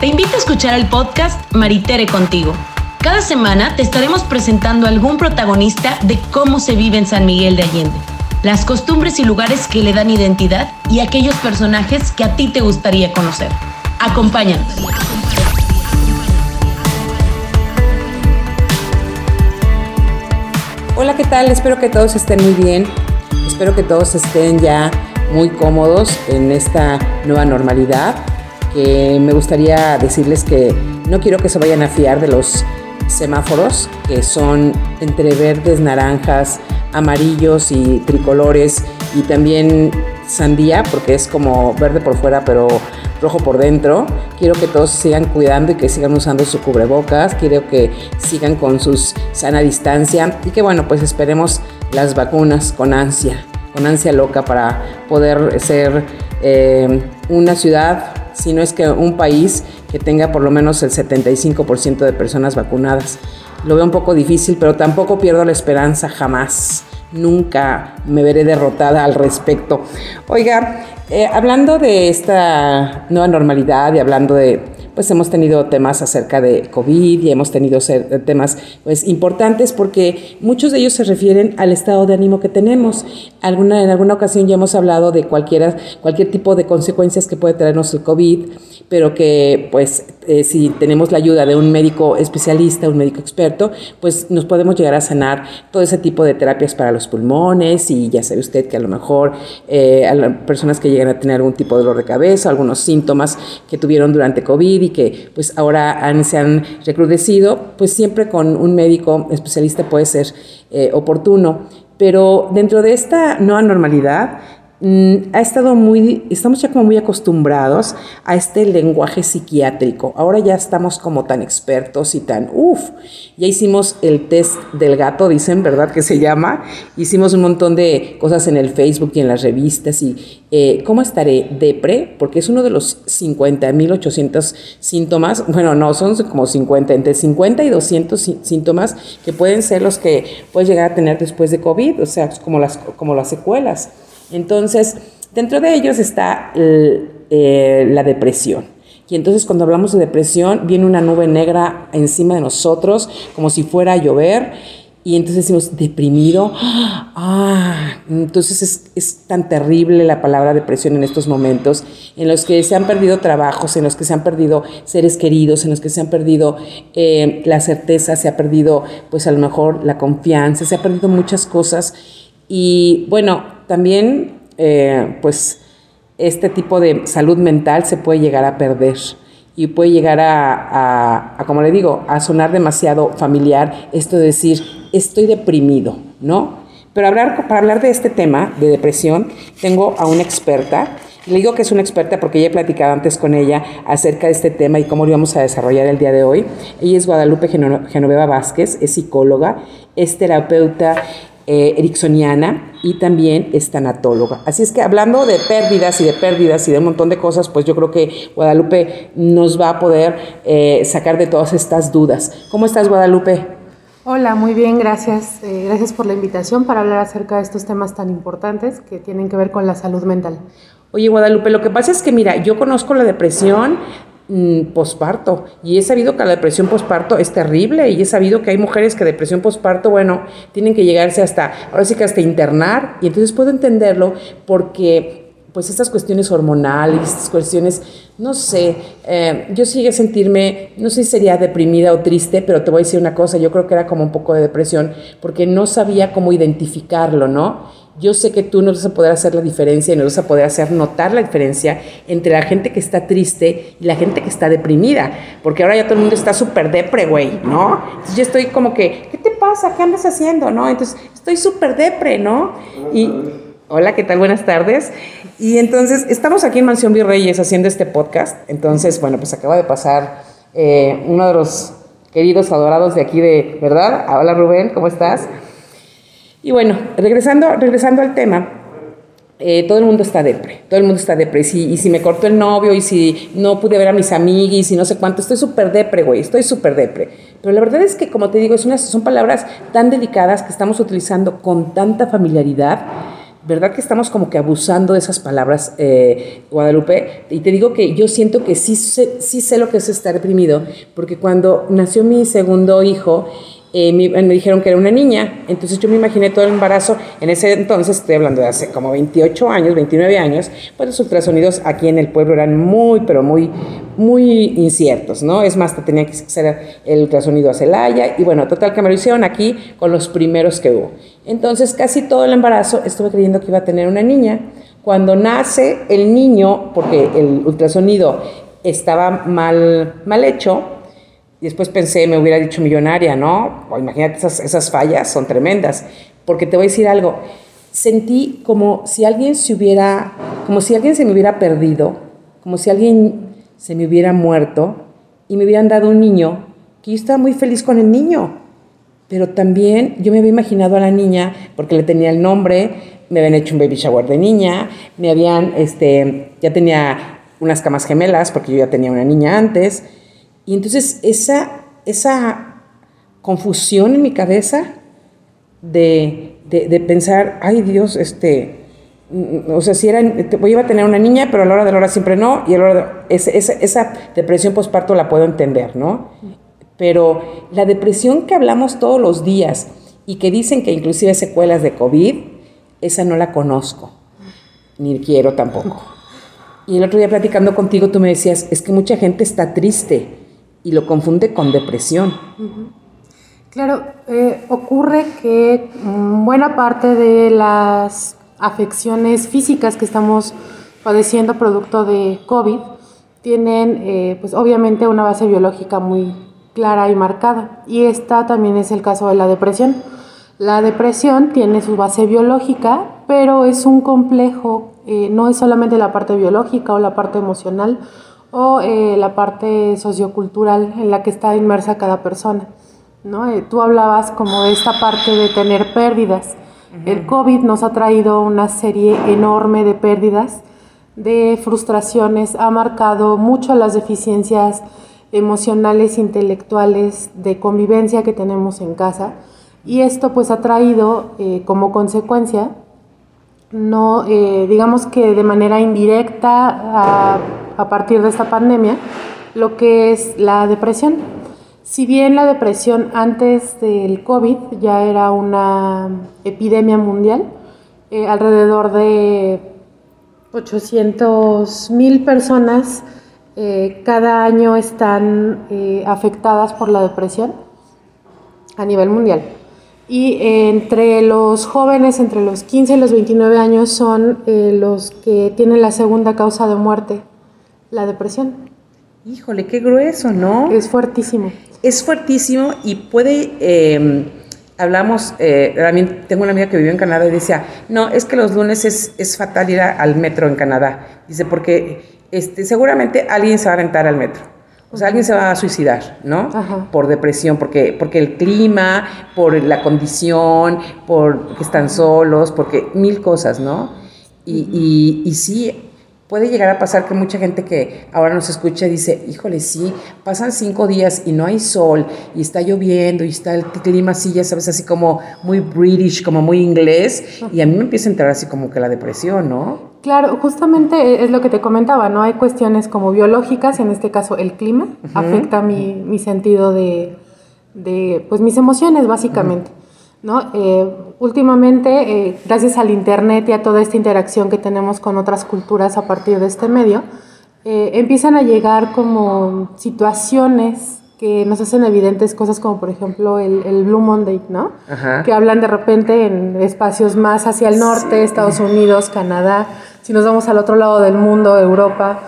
Te invito a escuchar el podcast Maritere contigo. Cada semana te estaremos presentando algún protagonista de cómo se vive en San Miguel de Allende, las costumbres y lugares que le dan identidad y aquellos personajes que a ti te gustaría conocer. Acompáñanos. Hola, ¿qué tal? Espero que todos estén muy bien. Espero que todos estén ya muy cómodos en esta nueva normalidad que me gustaría decirles que no quiero que se vayan a fiar de los semáforos, que son entre verdes, naranjas, amarillos y tricolores, y también sandía, porque es como verde por fuera, pero rojo por dentro. Quiero que todos sigan cuidando y que sigan usando su cubrebocas. Quiero que sigan con su sana distancia y que, bueno, pues esperemos las vacunas con ansia, con ansia loca para poder ser eh, una ciudad si no es que un país que tenga por lo menos el 75% de personas vacunadas. Lo veo un poco difícil, pero tampoco pierdo la esperanza jamás. Nunca me veré derrotada al respecto. Oiga, eh, hablando de esta nueva normalidad y hablando de pues hemos tenido temas acerca de COVID y hemos tenido temas pues importantes porque muchos de ellos se refieren al estado de ánimo que tenemos. En alguna ocasión ya hemos hablado de cualquiera, cualquier tipo de consecuencias que puede traernos el COVID, pero que pues eh, si tenemos la ayuda de un médico especialista, un médico experto, pues nos podemos llegar a sanar todo ese tipo de terapias para los pulmones y ya sabe usted que a lo mejor eh, a las personas que llegan a tener algún tipo de dolor de cabeza, algunos síntomas que tuvieron durante COVID y que pues ahora se han recrudecido, pues siempre con un médico especialista puede ser eh, oportuno. Pero dentro de esta nueva normalidad, ha estado muy, estamos ya como muy acostumbrados a este lenguaje psiquiátrico. Ahora ya estamos como tan expertos y tan, uff, ya hicimos el test del gato, dicen, ¿verdad? Que se llama. Hicimos un montón de cosas en el Facebook y en las revistas y eh, ¿cómo estaré? Depre, porque es uno de los 50.800 síntomas, bueno, no, son como 50, entre 50 y 200 síntomas que pueden ser los que puedes llegar a tener después de COVID, o sea, como las, como las secuelas. Entonces, dentro de ellos está eh, la depresión. Y entonces cuando hablamos de depresión, viene una nube negra encima de nosotros, como si fuera a llover. Y entonces decimos, deprimido. Ah, entonces es, es, tan terrible la palabra depresión en estos momentos, en los que se han perdido trabajos, en los que se han perdido seres queridos, en los que se han perdido eh, la certeza, se ha perdido, pues a lo mejor la confianza, se ha perdido muchas cosas. Y bueno, también eh, pues este tipo de salud mental se puede llegar a perder y puede llegar a, como le digo, a sonar demasiado familiar esto de decir, estoy deprimido, ¿no? Pero hablar, para hablar de este tema de depresión, tengo a una experta. Le digo que es una experta porque ya he platicado antes con ella acerca de este tema y cómo lo íbamos a desarrollar el día de hoy. Ella es Guadalupe Genoveva Vázquez, es psicóloga, es terapeuta eh, ericksoniana y también es tanatóloga. Así es que hablando de pérdidas y de pérdidas y de un montón de cosas, pues yo creo que Guadalupe nos va a poder eh, sacar de todas estas dudas. ¿Cómo estás, Guadalupe? Hola, muy bien, gracias. Eh, gracias por la invitación para hablar acerca de estos temas tan importantes que tienen que ver con la salud mental. Oye, Guadalupe, lo que pasa es que, mira, yo conozco la depresión Mm, posparto. Y he sabido que la depresión posparto es terrible y he sabido que hay mujeres que depresión posparto, bueno, tienen que llegarse hasta, ahora sí que hasta internar. Y entonces puedo entenderlo porque pues estas cuestiones hormonales, estas cuestiones, no sé, eh, yo sigue a sentirme, no sé si sería deprimida o triste, pero te voy a decir una cosa, yo creo que era como un poco de depresión, porque no sabía cómo identificarlo, ¿no? Yo sé que tú no vas a poder hacer la diferencia y no vas a poder hacer notar la diferencia entre la gente que está triste y la gente que está deprimida, porque ahora ya todo el mundo está súper depre, güey, ¿no? Entonces yo estoy como que, ¿qué te pasa? ¿Qué andas haciendo? ¿No? Entonces estoy súper depre, ¿no? Y hola, ¿qué tal? Buenas tardes. Y entonces estamos aquí en Mansión Virreyes haciendo este podcast. Entonces, bueno, pues acaba de pasar eh, uno de los queridos adorados de aquí de, ¿verdad? Hola Rubén, ¿cómo estás? Y bueno, regresando, regresando al tema, eh, todo el mundo está depre, todo el mundo está depre. Y si, me cortó el novio, y si no pude ver a mis amiguis, y no sé cuánto, estoy súper depre, güey, estoy súper depre. Pero la verdad es que, como te digo, es son palabras tan delicadas que estamos utilizando con tanta familiaridad ¿verdad que estamos como que abusando de esas palabras, eh, Guadalupe? Y te digo que yo siento que sí, sí sé lo que es estar deprimido, porque cuando nació mi segundo hijo, eh, me, dijeron que era una niña, entonces yo me imaginé todo el embarazo, en ese entonces, estoy hablando de hace como 28 años, 29 años, pues los ultrasonidos aquí en el pueblo eran muy, pero muy, muy inciertos, ¿no? Es más, te tenía que hacer el ultrasonido a Celaya, y bueno, total que me lo hicieron aquí con los primeros que hubo. Entonces, casi todo el embarazo estuve creyendo que iba a tener una niña. Cuando nace el niño, porque el ultrasonido estaba mal, mal hecho, y después pensé, me hubiera dicho millonaria, ¿no? imagínate, esas, esas fallas son tremendas. Porque te voy a decir algo, sentí como si alguien se hubiera, como si alguien se me hubiera perdido, como si alguien se me hubiera muerto y me hubieran dado un niño, que yo estaba muy feliz con el niño. Pero también yo me había imaginado a la niña, porque le tenía el nombre, me habían hecho un baby shower de niña, me habían, este, ya tenía unas camas gemelas, porque yo ya tenía una niña antes, y entonces esa, esa confusión en mi cabeza de, pensar, ay Dios, este, mm, o sea, si era, voy a tener una niña, pero a la hora de la hora siempre no, y a hora de, esa, esa depresión postparto la puedo entender, ¿no? Pero la depresión que hablamos todos los días y que dicen que inclusive secuelas de COVID, esa no la conozco, ni quiero tampoco. Y el otro día platicando contigo tú me decías, es que mucha gente está triste y lo confunde con depresión. Claro, eh, ocurre que mm, buena parte de las afecciones físicas que estamos padeciendo producto de COVID tienen eh, pues obviamente una base biológica muy clara y marcada y esta también es el caso de la depresión. La depresión tiene su base biológica, pero es un complejo, eh, no es solamente la parte biológica o la parte emocional, o eh, la parte sociocultural en la que está inmersa cada persona. ¿no? Eh, tú hablabas como de esta parte de tener pérdidas. El COVID nos ha traído una serie enorme de pérdidas, de frustraciones, ha marcado mucho las deficiencias emocionales, intelectuales, de convivencia que tenemos en casa. Y esto pues ha traído eh, como consecuencia, no, digamos que de manera indirecta, a a partir de esta pandemia, lo que es la depresión. Si bien la depresión antes del COVID ya era una epidemia mundial, eh, alrededor de 800 mil personas eh, cada año están eh, afectadas por la depresión a nivel mundial. Y entre los jóvenes, entre los 15 y los 29 años, son los que tienen la segunda causa de muerte la depresión. Híjole, qué grueso, ¿no? Es fuertísimo. Es fuertísimo y puede, em, hablamos, eh, también tengo una amiga que vivió en Canadá y decía, no, es que los lunes es, es fatal ir al metro en Canadá. Dice, porque este, seguramente alguien se va a aventar al metro. O sea, alguien se va a suicidar, ¿no? Por depresión, porque, porque el clima, por la condición, por que están solos, porque mil cosas, ¿no? Y, y, y sí, puede llegar a pasar que mucha gente que ahora nos escucha dice, híjole, sí, pasan cinco días y no hay sol y está lloviendo y está el clima así, ya sabes, así como muy british, como muy inglés, y a mí me empieza a entrar así como que la depresión, ¿no? Claro, justamente es lo que te comentaba, ¿no? Hay cuestiones como biológicas, en este caso el clima, afecta mi, mi, sentido de, de, pues mis emociones básicamente. ¿No? Eh, últimamente, eh, gracias al Internet y a toda esta interacción que tenemos con otras culturas a partir de este medio, eh, empiezan a llegar como situaciones que nos hacen evidentes cosas como por ejemplo el, Blue Monday, ¿no? Que hablan de repente en espacios más hacia el norte, Estados Unidos, Canadá, si nos vamos al otro lado del mundo, Europa,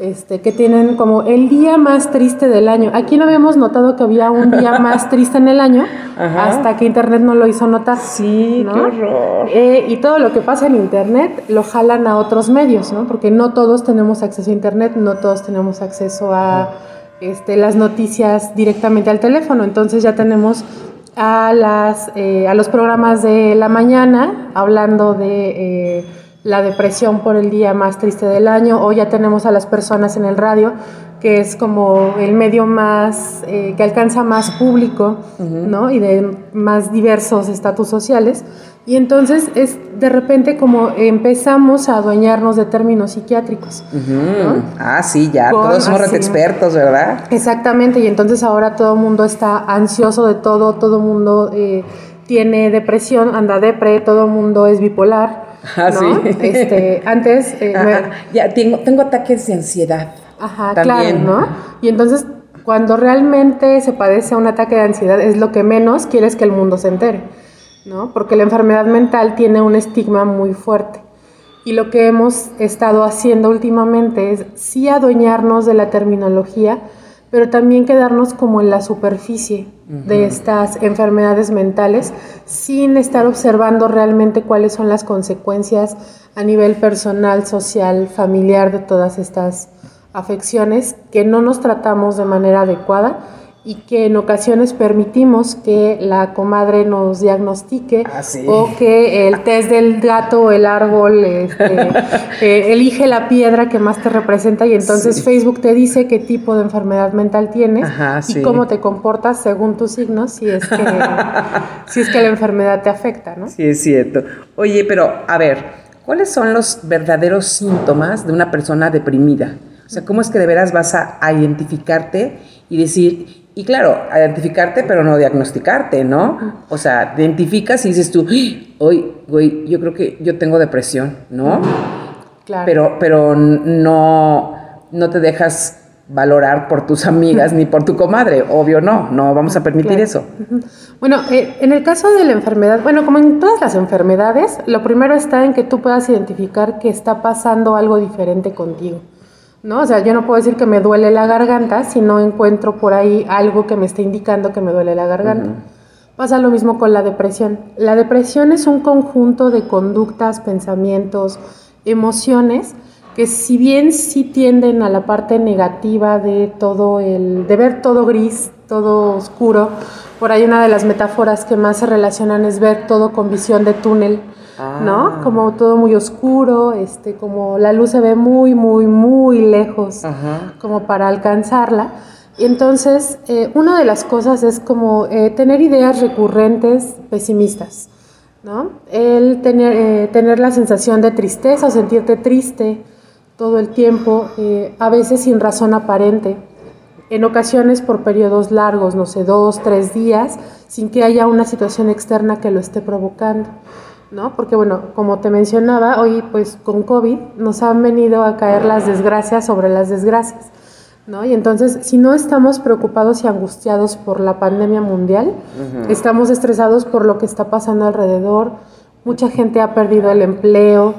este, que tienen como el día más triste del año. Aquí no habíamos notado que había un día más triste en el año hasta que Internet no lo hizo notar. Sí, qué horror. Eh, y todo lo que pasa en Internet lo jalan a otros medios, ¿no? Porque no todos tenemos acceso a Internet, no todos tenemos acceso a este, las noticias directamente al teléfono. Entonces ya tenemos a, las, eh, a los programas de la mañana hablando de... Eh, la depresión por el día más triste del año, o ya tenemos a las personas en el radio, que es como el medio más, eh, que alcanza más público, ¿no? Y de más diversos estatus sociales, Y entonces es de repente como empezamos a adueñarnos de términos psiquiátricos. Ah, sí, ya, todos somos expertos, ¿verdad? Exactamente, y entonces ahora todo el mundo está ansioso de todo, todo el mundo eh, tiene depresión, anda depre, todo el mundo es bipolar. Ah, sí. Este, antes... Eh, ya, tengo, tengo ataques de ansiedad. Ajá, claro, ¿no? Y entonces cuando realmente se padece un ataque de ansiedad es lo que menos quieres que el mundo se entere. ¿no? Porque la enfermedad mental tiene un estigma muy fuerte. Y lo que hemos estado haciendo últimamente es sí adueñarnos de la terminología, pero también quedarnos como en la superficie de estas enfermedades mentales sin estar observando realmente cuáles son las consecuencias a nivel personal, social, familiar de todas estas afecciones que no nos tratamos de manera adecuada y que en ocasiones permitimos que la comadre nos diagnostique ah, o que el test del gato o el árbol este, eh, elige la piedra que más te representa y entonces Facebook te dice qué tipo de enfermedad mental tienes y cómo te comportas según tus signos si es que si es que la enfermedad te afecta, ¿no? Sí, es cierto. Oye, pero a ver, ¿cuáles son los verdaderos síntomas de una persona deprimida? O sea, ¿cómo es que de veras vas a identificarte y decir, y claro, identificarte, pero no diagnosticarte, ¿no? O sea, identificas y dices tú, hoy, güey, yo creo que yo tengo depresión, ¿no? Claro. Pero, pero no, no te dejas valorar por tus amigas ni por tu comadre, obvio no, no vamos a permitir eso. Bueno, eh, en el caso de la enfermedad, bueno, como en todas las enfermedades, lo primero está en que tú puedas identificar que está pasando algo diferente contigo. ¿No? O sea, yo no puedo decir que me duele la garganta si no encuentro por ahí algo que me esté indicando que me duele la garganta. Pasa lo mismo con la depresión. La depresión es un conjunto de conductas, pensamientos, emociones que si bien sí tienden a la parte negativa de todo el de ver todo gris, todo oscuro, por ahí una de las metáforas que más se relacionan es ver todo con visión de túnel ¿no? Ah. Como todo muy oscuro, este, como la luz se ve muy, muy, muy lejos, como para alcanzarla. Y entonces, eh, una de las cosas es como eh, tener ideas recurrentes pesimistas, ¿no? El tener, eh, tener la sensación de tristeza o sentirte triste todo el tiempo, a veces sin razón aparente, en ocasiones por periodos largos, no sé, dos, tres días, sin que haya una situación externa que lo esté provocando. ¿No? Porque bueno, como te mencionaba, hoy pues con COVID nos han venido a caer las desgracias sobre las desgracias, ¿no? Y entonces, si no estamos preocupados y angustiados por la pandemia mundial, estamos estresados por lo que está pasando alrededor, mucha gente ha perdido el empleo,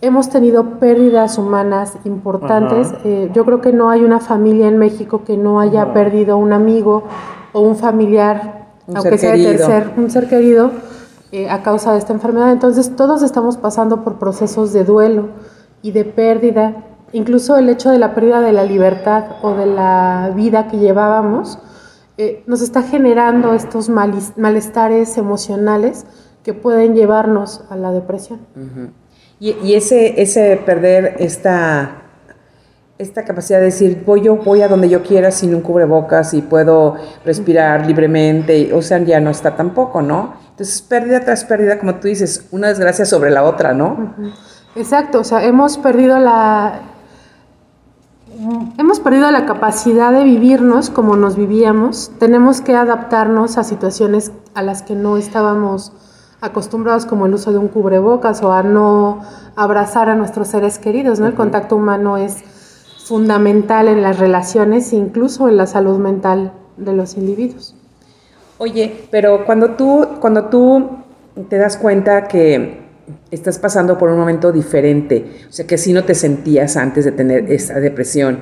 hemos tenido pérdidas humanas importantes, eh, yo creo que no hay una familia en México que no haya perdido un amigo o un familiar, aunque sea de tercer, un ser querido, eh, a causa de esta enfermedad. Entonces todos estamos pasando por procesos de duelo y de pérdida. Incluso el hecho de la pérdida de la libertad o de la vida que llevábamos eh, nos está generando estos malestares emocionales que pueden llevarnos a la depresión. y, ese, ese perder esta, esta capacidad de decir, voy yo, voy a donde yo quiera sin un cubrebocas y puedo respirar libremente, o sea, ya no está tampoco, ¿no? Entonces, pérdida tras pérdida, como tú dices, una desgracia sobre la otra, ¿no? Exacto, o sea, hemos perdido la hemos perdido la capacidad de vivirnos como nos vivíamos. Tenemos que adaptarnos a situaciones a las que no estábamos acostumbrados, como el uso de un cubrebocas o a no abrazar a nuestros seres queridos, ¿no? El contacto humano es fundamental en las relaciones, incluso en la salud mental de los individuos. Oye, pero cuando tú, cuando tú te das cuenta que estás pasando por un momento diferente, o sea, que así no te sentías antes de tener esa depresión,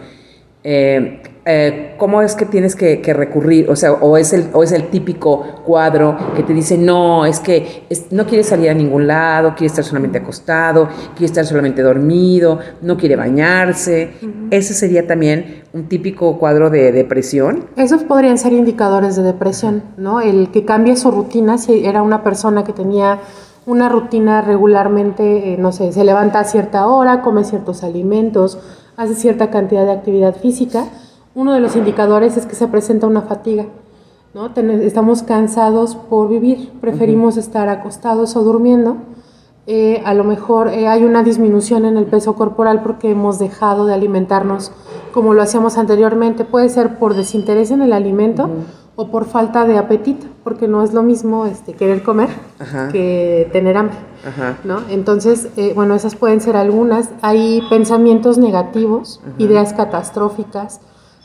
eh, eh, ¿cómo es que tienes que, recurrir? O sea, o es, el, o es el típico cuadro que te dice, no, es que no quiere salir a ningún lado, quiere estar solamente acostado, quiere estar solamente dormido, no quiere bañarse. Ese sería también un típico cuadro de depresión. Esos podrían ser indicadores de depresión, ¿no? El que cambie su rutina, si era una persona que tenía una rutina regularmente, eh, no sé, se levanta a cierta hora, come ciertos alimentos, hace cierta cantidad de actividad física, uno de los indicadores es que se presenta una fatiga. ¿no? estamos cansados por vivir, preferimos estar acostados o durmiendo. Eh, a lo mejor eh, hay una disminución en el peso corporal porque hemos dejado de alimentarnos como lo hacíamos anteriormente. Puede ser por desinterés en el alimento o por falta de apetito, porque no es lo mismo este, querer comer que tener hambre. ¿no? Entonces, eh, bueno, esas pueden ser algunas. Hay pensamientos negativos, ideas catastróficas,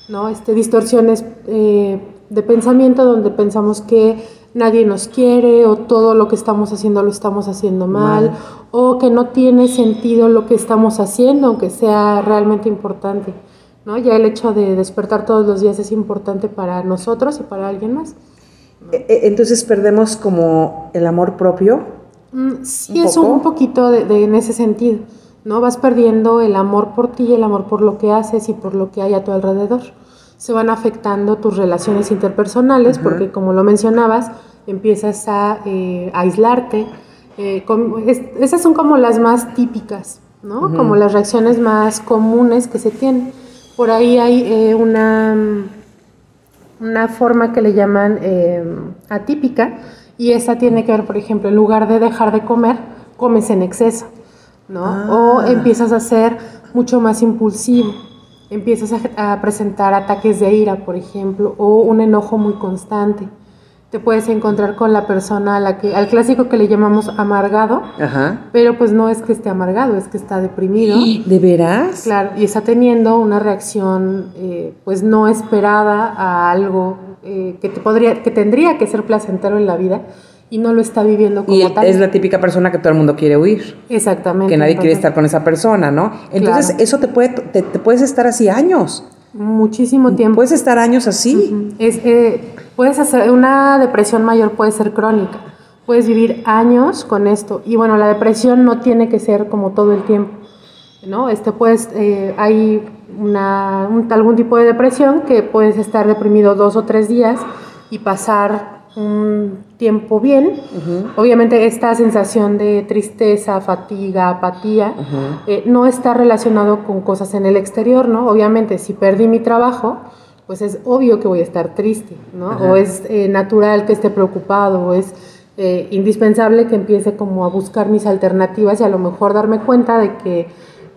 ¿no? este, distorsiones eh, de pensamiento donde pensamos que nadie nos quiere o todo lo que estamos haciendo lo estamos haciendo mal, o que no tiene sentido lo que estamos haciendo, aunque sea realmente importante. ¿no? Ya el hecho de despertar todos los días es importante para nosotros y para alguien más. E, e, entonces perdemos como el amor propio. Mm, sí, es un poquito de, en ese sentido, ¿no? Vas perdiendo el amor por ti, el amor por lo que haces y por lo que hay a tu alrededor. Se van afectando tus relaciones interpersonales porque, como lo mencionabas, empiezas a eh, aislarte. Eh, esas son como las más típicas, ¿no? Como las reacciones más comunes que se tienen. Por ahí hay eh, una, una forma que le llaman atípica y esa tiene que ver, por ejemplo, en lugar de dejar de comer, comes en exceso, ¿no? O ah. empiezas a ser mucho más impulsivo, empiezas a, a presentar ataques de ira, por ejemplo, o un enojo muy constante te puedes encontrar con la persona a la que, al clásico que le llamamos amargado, pero pues no es que esté amargado, es que está deprimido. ¿De veras? Claro, y está teniendo una reacción eh, pues no esperada a algo eh, que, te podría, que tendría que ser placentero en la vida y no lo está viviendo como y es la típica persona que todo el mundo quiere huir. Exactamente. Que nadie quiere estar con esa persona, ¿no? Entonces eso te puede, te, puedes estar así años. Muchísimo tiempo. Puedes estar años así. es, eh, puedes hacer una depresión mayor puede ser crónica. Puedes vivir años con esto. Y bueno, la depresión no tiene que ser como todo el tiempo. ¿no? Este, puedes, eh, hay una, algún tipo de depresión que puedes estar deprimido dos o tres días y pasar un tiempo bien. Obviamente esta sensación de tristeza, fatiga, apatía, eh, no está relacionado con cosas en el exterior, ¿no? Obviamente si perdí mi trabajo, pues es obvio que voy a estar triste, ¿no? O es eh, natural que esté preocupado, o es eh, indispensable que empiece como a buscar mis alternativas y a lo mejor darme cuenta de que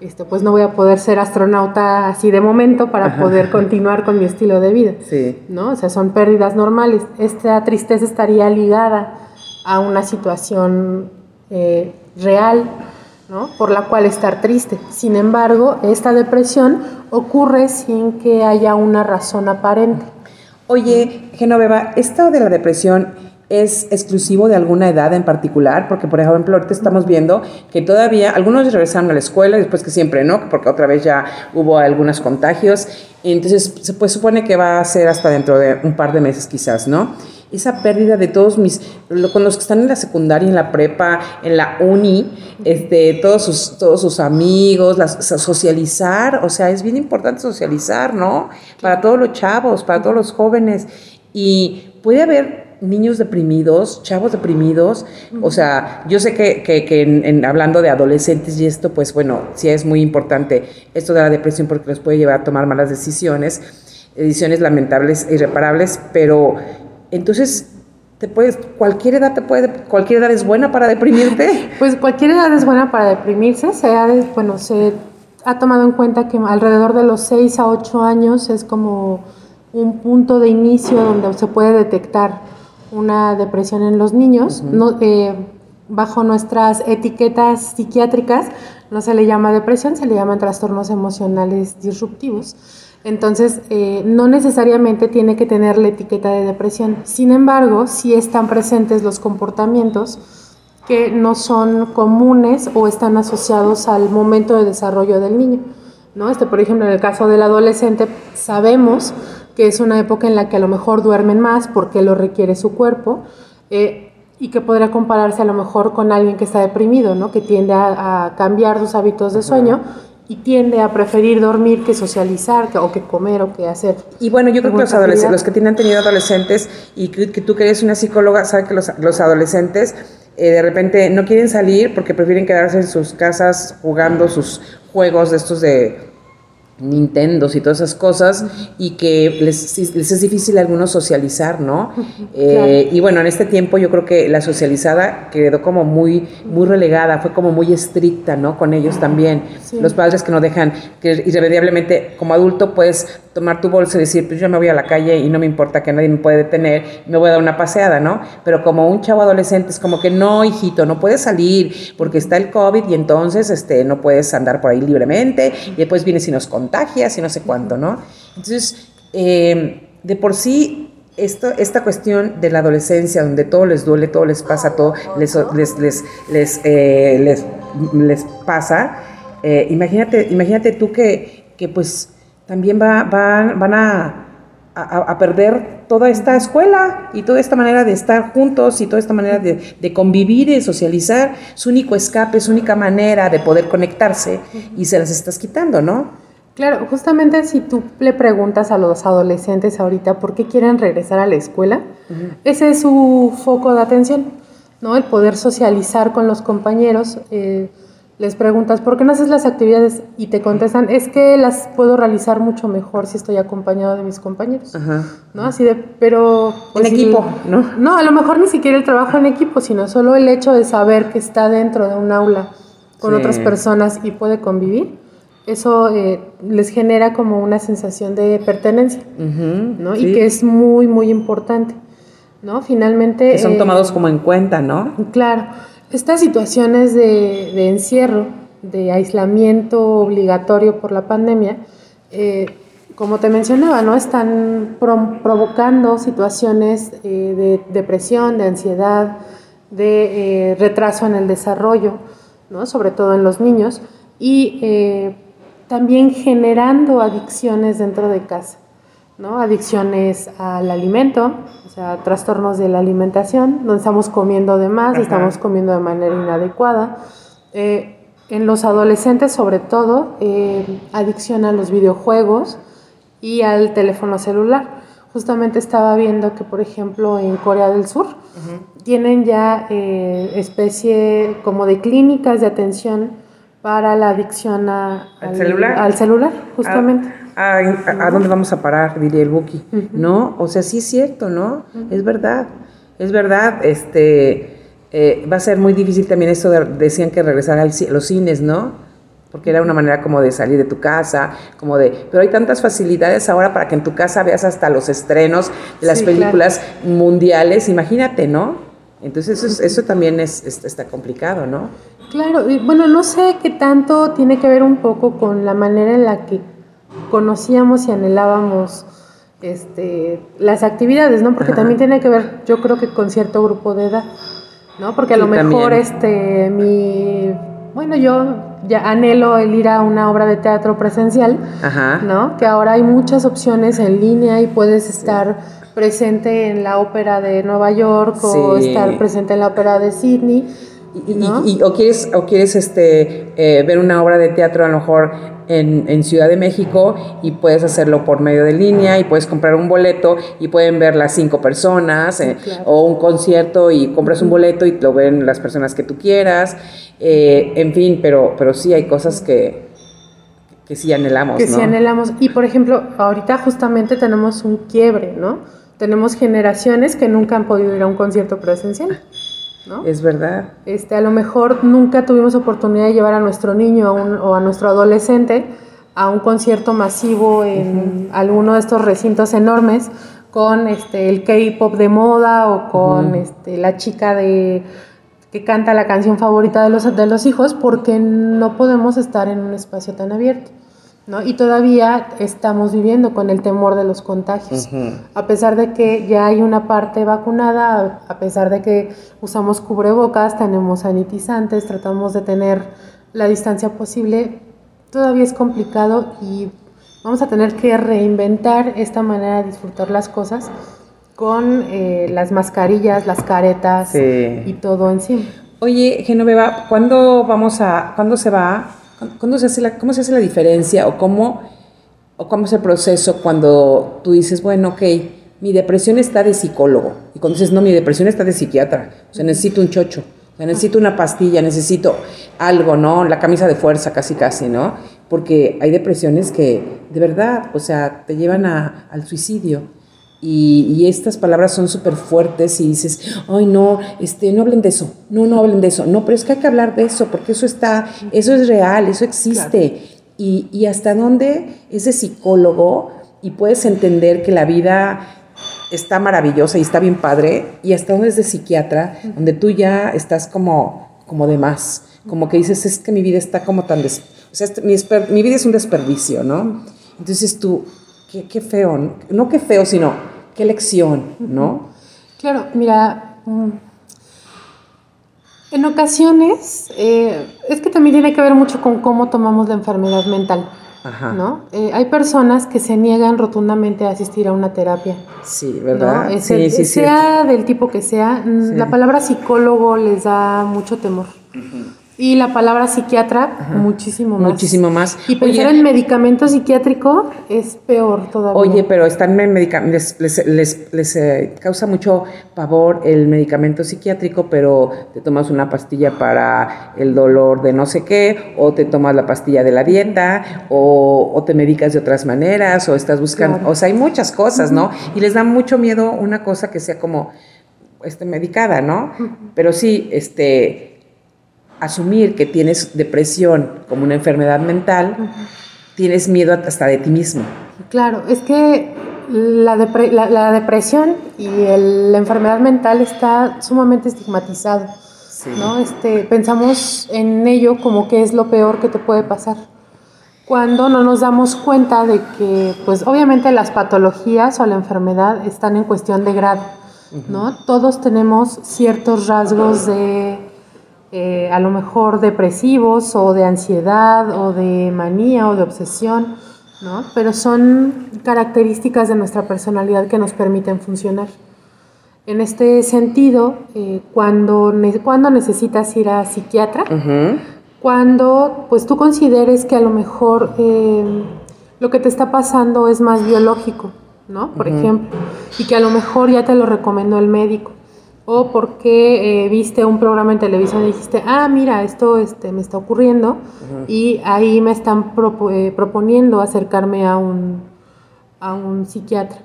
este, pues no voy a poder ser astronauta así de momento para poder continuar con mi estilo de vida. Sí. ¿no? O sea, son pérdidas normales. Esta tristeza estaría ligada a una situación eh, real, ¿no? por la cual estar triste. Sin embargo, esta depresión ocurre sin que haya una razón aparente. Oye, Genoveva, esto de la depresión es exclusivo de alguna edad en particular, porque por ejemplo ahorita estamos viendo que todavía algunos regresaron a la escuela, después que siempre no, porque otra vez ya hubo algunos contagios, entonces se pues, supone que va a ser hasta dentro de un par de meses quizás, ¿no? Esa pérdida de todos mis, con los que están en la secundaria, en la prepa, en la uni, este, todos, sus, todos sus amigos, las, socializar, o sea, es bien importante socializar, ¿no? Para todos los chavos, para todos los jóvenes. Y puede haber niños deprimidos, chavos deprimidos, o sea, yo sé que, que, hablando de adolescentes y esto, pues bueno, sí es muy importante esto de la depresión porque los puede llevar a tomar malas decisiones, decisiones lamentables e irreparables, pero entonces te puedes, cualquier edad te puede, cualquier edad es buena para deprimirte. Pues cualquier edad es buena para deprimirse, se ha, bueno, se ha tomado en cuenta que alrededor de los 6 a 8 años es como un punto de inicio donde se puede detectar una depresión en los niños. no, eh, bajo nuestras etiquetas psiquiátricas no se le llama depresión, se le llaman trastornos emocionales disruptivos. Entonces, eh, no necesariamente tiene que tener la etiqueta de depresión. Sin embargo, sí están presentes los comportamientos que no son comunes o están asociados al momento de desarrollo del niño. ¿no? Este, por ejemplo, en el caso del adolescente, sabemos que es una época en la que a lo mejor duermen más porque lo requiere su cuerpo eh, y que podría compararse a lo mejor con alguien que está deprimido, ¿no? que tiende a, cambiar sus hábitos de sueño y tiende a preferir dormir que socializar o que comer o que hacer. Y bueno, yo creo que los adolescentes, los que tienen tenido adolescentes y que, tú que eres una psicóloga, saben que los, los adolescentes eh, de repente no quieren salir porque prefieren quedarse en sus casas jugando sus juegos de estos de Nintendos y todas esas cosas y que les, es difícil a algunos socializar, ¿no? Eh, y bueno, en este tiempo yo creo que la socializada quedó como muy, muy relegada, fue como muy estricta, ¿no? Con ellos también. Los padres que no dejan, que irremediablemente como adulto puedes tomar tu bolsa y decir, pues yo me voy a la calle y no me importa que nadie me puede detener, me voy a dar una paseada, ¿no? Pero como un chavo adolescente es como que no, hijito, no puedes salir porque está el COVID y entonces este, no puedes andar por ahí libremente y después vienes y nos y no sé cuánto, ¿no? Entonces, eh, de por sí esto, esta cuestión de la adolescencia, donde todo les duele, todo les pasa, todo les, les, les, les, eh, les, pasa, eh, imagínate, imagínate tú que, que pues también va, van a, a, perder toda esta escuela y toda esta manera de estar juntos y toda esta manera de, de, convivir y socializar. Su único escape, su única manera de poder conectarse y se las estás quitando, ¿no? Claro, justamente si tú le preguntas a los adolescentes ahorita por qué quieren regresar a la escuela, ese es su foco de atención, ¿no? El poder socializar con los compañeros. Eh, les preguntas, ¿por qué no haces las actividades? Y te contestan, es que las puedo realizar mucho mejor si estoy acompañado de mis compañeros. ¿No? Así de, pero... Pues, en equipo, ¿no? No, a lo mejor ni siquiera el trabajo en equipo, sino solo el hecho de saber que está dentro de un aula con otras personas y puede convivir. Eso eh, les genera como una sensación de pertenencia, ¿no? Y que es muy, muy importante, ¿no? Finalmente... Que son tomados eh, como en cuenta, ¿no? Claro. Estas situaciones de, encierro, de aislamiento obligatorio por la pandemia, eh, como te mencionaba, ¿no? están provocando situaciones de depresión, de ansiedad, de retraso en el desarrollo, ¿no? sobre todo en los niños, y también generando adicciones dentro de casa. ¿no? Adicciones al alimento, o sea, trastornos de la alimentación, donde estamos comiendo de más, estamos comiendo de manera inadecuada. Eh, en los adolescentes, sobre todo, eh, adicción a los videojuegos y al teléfono celular. Justamente estaba viendo que, por ejemplo, en Corea del Sur tienen ya eh, especie como de clínicas de atención para la adicción al, celular. Al celular, justamente. ¿a, dónde vamos a parar? Diría el Buki, ¿no? O sea, sí es cierto, ¿no? Es verdad, es verdad, este, eh, va a ser muy difícil también eso, decían que regresar a los cines, ¿no? Porque era una manera como de salir de tu casa, como de... Pero hay tantas facilidades ahora para que en tu casa veas hasta los estrenos de las películas mundiales, imagínate, ¿no? Entonces eso, eso también es, está complicado, ¿no? Claro, y bueno, no sé qué tanto tiene que ver un poco con la manera en la que conocíamos y anhelábamos este, las actividades, ¿no? Porque también tiene que ver, yo creo que con cierto grupo de edad, ¿no? Porque a lo mejor este mi bueno, yo ya anhelo el ir a una obra de teatro presencial, ¿no? Que ahora hay muchas opciones en línea y puedes estar presente en la ópera de Nueva York o estar presente en la ópera de Sydney. Y, o quieres, o quieres este, eh, ver una obra de teatro a lo mejor en, Ciudad de México y puedes hacerlo por medio de línea y puedes comprar un boleto y pueden ver las cinco personas eh, o un concierto y compras un boleto y lo ven las personas que tú quieras. Eh, en fin, pero, pero sí hay cosas que, que sí anhelamos. Que sí anhelamos. Y por ejemplo, ahorita justamente tenemos un quiebre, ¿no? Tenemos generaciones que nunca han podido ir a un concierto presencial. Es verdad. Este, a lo mejor nunca tuvimos oportunidad de llevar a nuestro niño o a nuestro adolescente a un concierto masivo en alguno de estos recintos enormes con este, el K-pop de moda o con este, la chica de que canta la canción favorita de los, de los hijos porque no podemos estar en un espacio tan abierto. ¿No? Y todavía estamos viviendo con el temor de los contagios. A pesar de que ya hay una parte vacunada, a pesar de que usamos cubrebocas, tenemos sanitizantes, tratamos de tener la distancia posible, todavía es complicado y vamos a tener que reinventar esta manera de disfrutar las cosas con eh, las mascarillas, las caretas y todo encima. Oye, Genoveva, ¿cuándo vamos a, cuándo se va ¿Cómo se hace la, cómo se hace la diferencia o cómo, o cómo es el proceso cuando tú dices, bueno, ok, mi depresión está de psicólogo? Y cuando dices, no, mi depresión está de psiquiatra, o sea, necesito un chocho, necesito una pastilla, necesito algo, ¿no? La camisa de fuerza, casi, casi, ¿no? porque hay depresiones que de verdad, o sea, te llevan a, al suicidio. Y, y, estas palabras son súper fuertes y dices, ay no, este, no hablen de eso, no, no hablen de eso, no, pero es que hay que hablar de eso, porque eso está, eso es real, eso existe. Y, y hasta dónde ese psicólogo y puedes entender que la vida está maravillosa y está bien padre, y hasta dónde es de psiquiatra, donde tú ya estás como, como de más, como que dices, es que mi vida está como tan, des o sea, este, mi, mi, vida es un desperdicio, ¿no? Entonces tú, qué, qué feo, no qué feo, sino qué lección, ¿no? Claro, mira, mm, en ocasiones, eh, es que también tiene que ver mucho con cómo tomamos la enfermedad mental. Ajá. ¿no? Eh, hay personas que se niegan rotundamente a asistir a una terapia. Sí, ¿verdad? ¿no? sí, sí, sea del tipo que sea, mm, la palabra psicólogo les da mucho temor. Uh y la palabra psiquiatra, muchísimo más. Muchísimo más. Y pensar en medicamento psiquiátrico es peor todavía. Oye, pero están en les, les, les, les eh, causa mucho pavor el medicamento psiquiátrico, pero te tomas una pastilla para el dolor de no sé qué, o te tomas la pastilla de la dieta, o, o te medicas de otras maneras, o estás buscando. O sea, hay muchas cosas, ¿no? Y les da mucho miedo una cosa que sea como este, medicada, ¿no? Pero sí, este asumir que tienes depresión como una enfermedad mental, tienes miedo hasta de ti mismo. Claro, es que la, la, depresión y la enfermedad mental está sumamente estigmatizado. ¿no? Este, pensamos en ello como que es lo peor que te puede pasar. Cuando no nos damos cuenta de que, pues obviamente las patologías o la enfermedad están en cuestión de grado, ¿no? Todos tenemos ciertos rasgos de eh, a lo mejor depresivos o de ansiedad o de manía o de obsesión, ¿no? Pero son características de nuestra personalidad que nos permiten funcionar. En este sentido, eh, cuando, cuando necesitas ir a psiquiatra, cuando pues tú consideres que a lo mejor eh, lo que te está pasando es más biológico, ¿no? Por ejemplo, y que a lo mejor ya te lo recomendó el médico o porque eh, viste un programa en televisión y dijiste, ah, mira, esto este, me está ocurriendo y ahí me están eh, proponiendo acercarme a un, a un psiquiatra.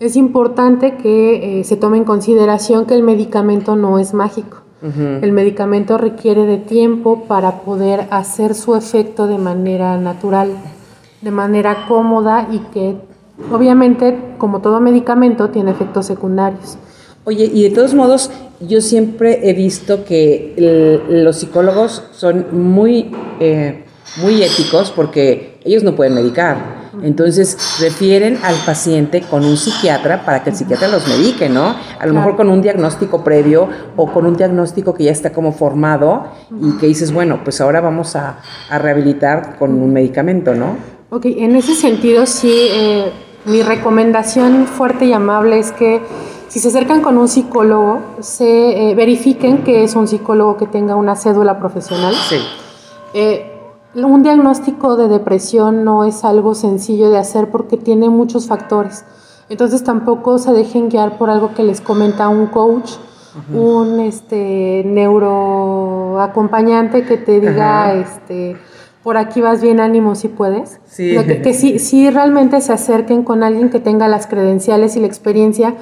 Es importante que eh, se tome en consideración que el medicamento no es mágico. El medicamento requiere de tiempo para poder hacer su efecto de manera natural, de manera cómoda y que obviamente, como todo medicamento, tiene efectos secundarios. Oye, y de todos modos, yo siempre he visto que los psicólogos son muy, eh, muy éticos porque ellos no pueden medicar. Entonces refieren al paciente con un psiquiatra para que el psiquiatra los medique, ¿no? A lo mejor con un diagnóstico previo o con un diagnóstico que ya está como formado y que dices, bueno, pues ahora vamos a, rehabilitar con un medicamento, ¿no? Ok, en ese sentido sí, eh, mi recomendación fuerte y amable es que si se acercan con un psicólogo, se eh, verifiquen que es un psicólogo que tenga una cédula profesional. Sí. Eh, un diagnóstico de depresión no es algo sencillo de hacer porque tiene muchos factores. Entonces tampoco se dejen guiar por algo que les comenta un coach, un este neuroacompañante que te diga este por aquí vas bien ánimo si puedes. Sí. Que, que sí realmente se acerquen con alguien que tenga las credenciales y la experiencia